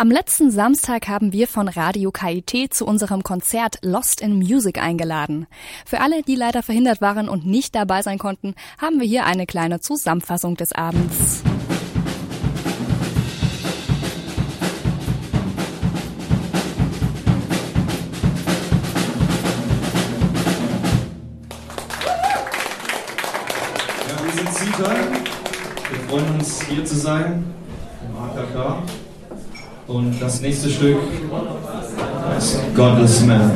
Am letzten Samstag haben wir von Radio KIT zu unserem Konzert Lost in Music eingeladen. Für alle, die leider verhindert waren und nicht dabei sein konnten, haben wir hier eine kleine Zusammenfassung des Abends. Ja, wir sind Sieger. Wir freuen uns, hier zu sein im AKK. Und das nächste Stück heißt Godless Man.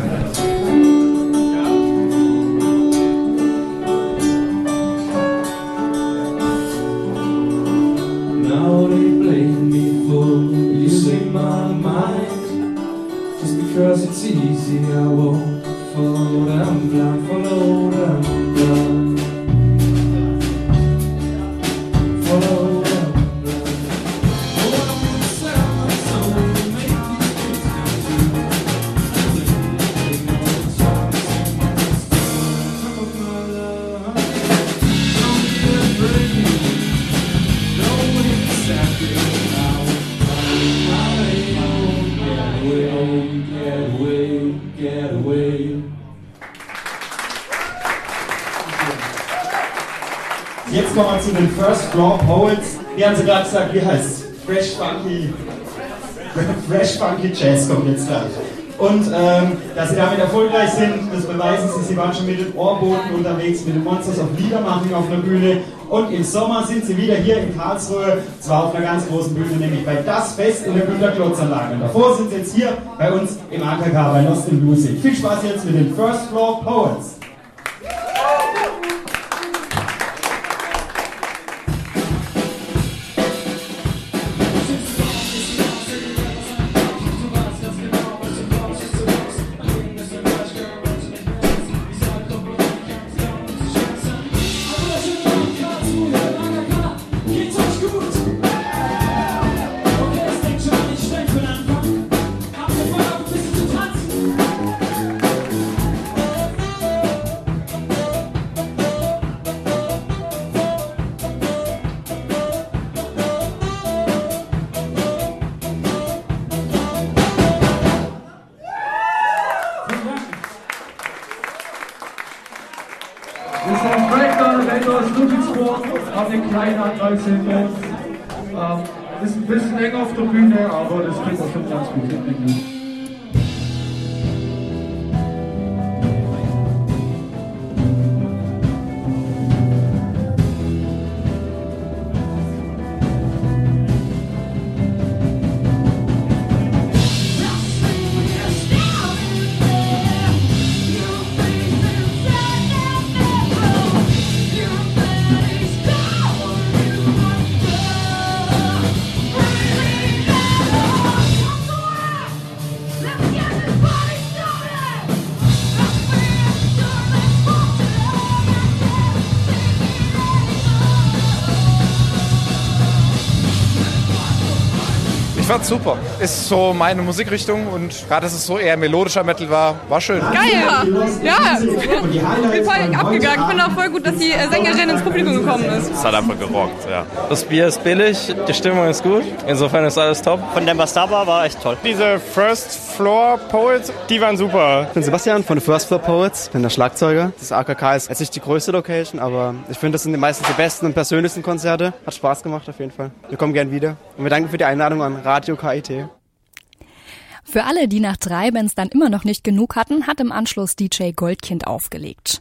Now they blame me for losing my mind. Just because it's easy, I won't follow them blind, follow them blind. Get away, get away. Jetzt kommen wir zu den First Floor Poets. Wie haben gerade gesagt, wie heißt Fresh Funky, Fresh Funky Jazz kommt jetzt gleich. Und ähm, dass sie damit erfolgreich sind, das beweisen sie. Sie waren schon mit den Ohrboten unterwegs, mit den Monsters of Liedermachung auf der Bühne. Und im Sommer sind sie wieder hier in Karlsruhe, zwar auf einer ganz großen Bühne, nämlich bei Das Fest in der Günter-Klotz-Anlage. Davor sind sie jetzt hier bei uns im AKK bei Lost in Music. Viel Spaß jetzt mit den First Floor Poets. Aus Ludwigsburg, haben eine kleine Anzahl Bands. Ähm, ist ein bisschen eng auf der Bühne, aber das kriegt man schon ganz gut hin. Ich. Fand's super. Ist so meine Musikrichtung und gerade, dass es so eher melodischer Metal war, war schön. Geil! Ja, ich bin voll abgegangen. Ich finde auch voll gut, dass die äh, Sängerin ins Publikum gekommen ist. Es hat einfach gerockt, ja. Das Bier ist billig, die Stimmung ist gut. Insofern ist alles top. Von dem, was da war, war echt toll. Diese First Floor Poets, die waren super. Ich bin Sebastian von First Floor Poets, bin der Schlagzeuger. Das AKK ist jetzt nicht die größte Location, aber ich finde, das sind die meistens die besten und persönlichsten Konzerte. Hat Spaß gemacht auf jeden Fall. Wir kommen gern wieder. Und wir danken für die Einladung an Radio KIT. Für alle, die nach drei Bands dann immer noch nicht genug hatten, hat im Anschluss DJ Goldkind aufgelegt.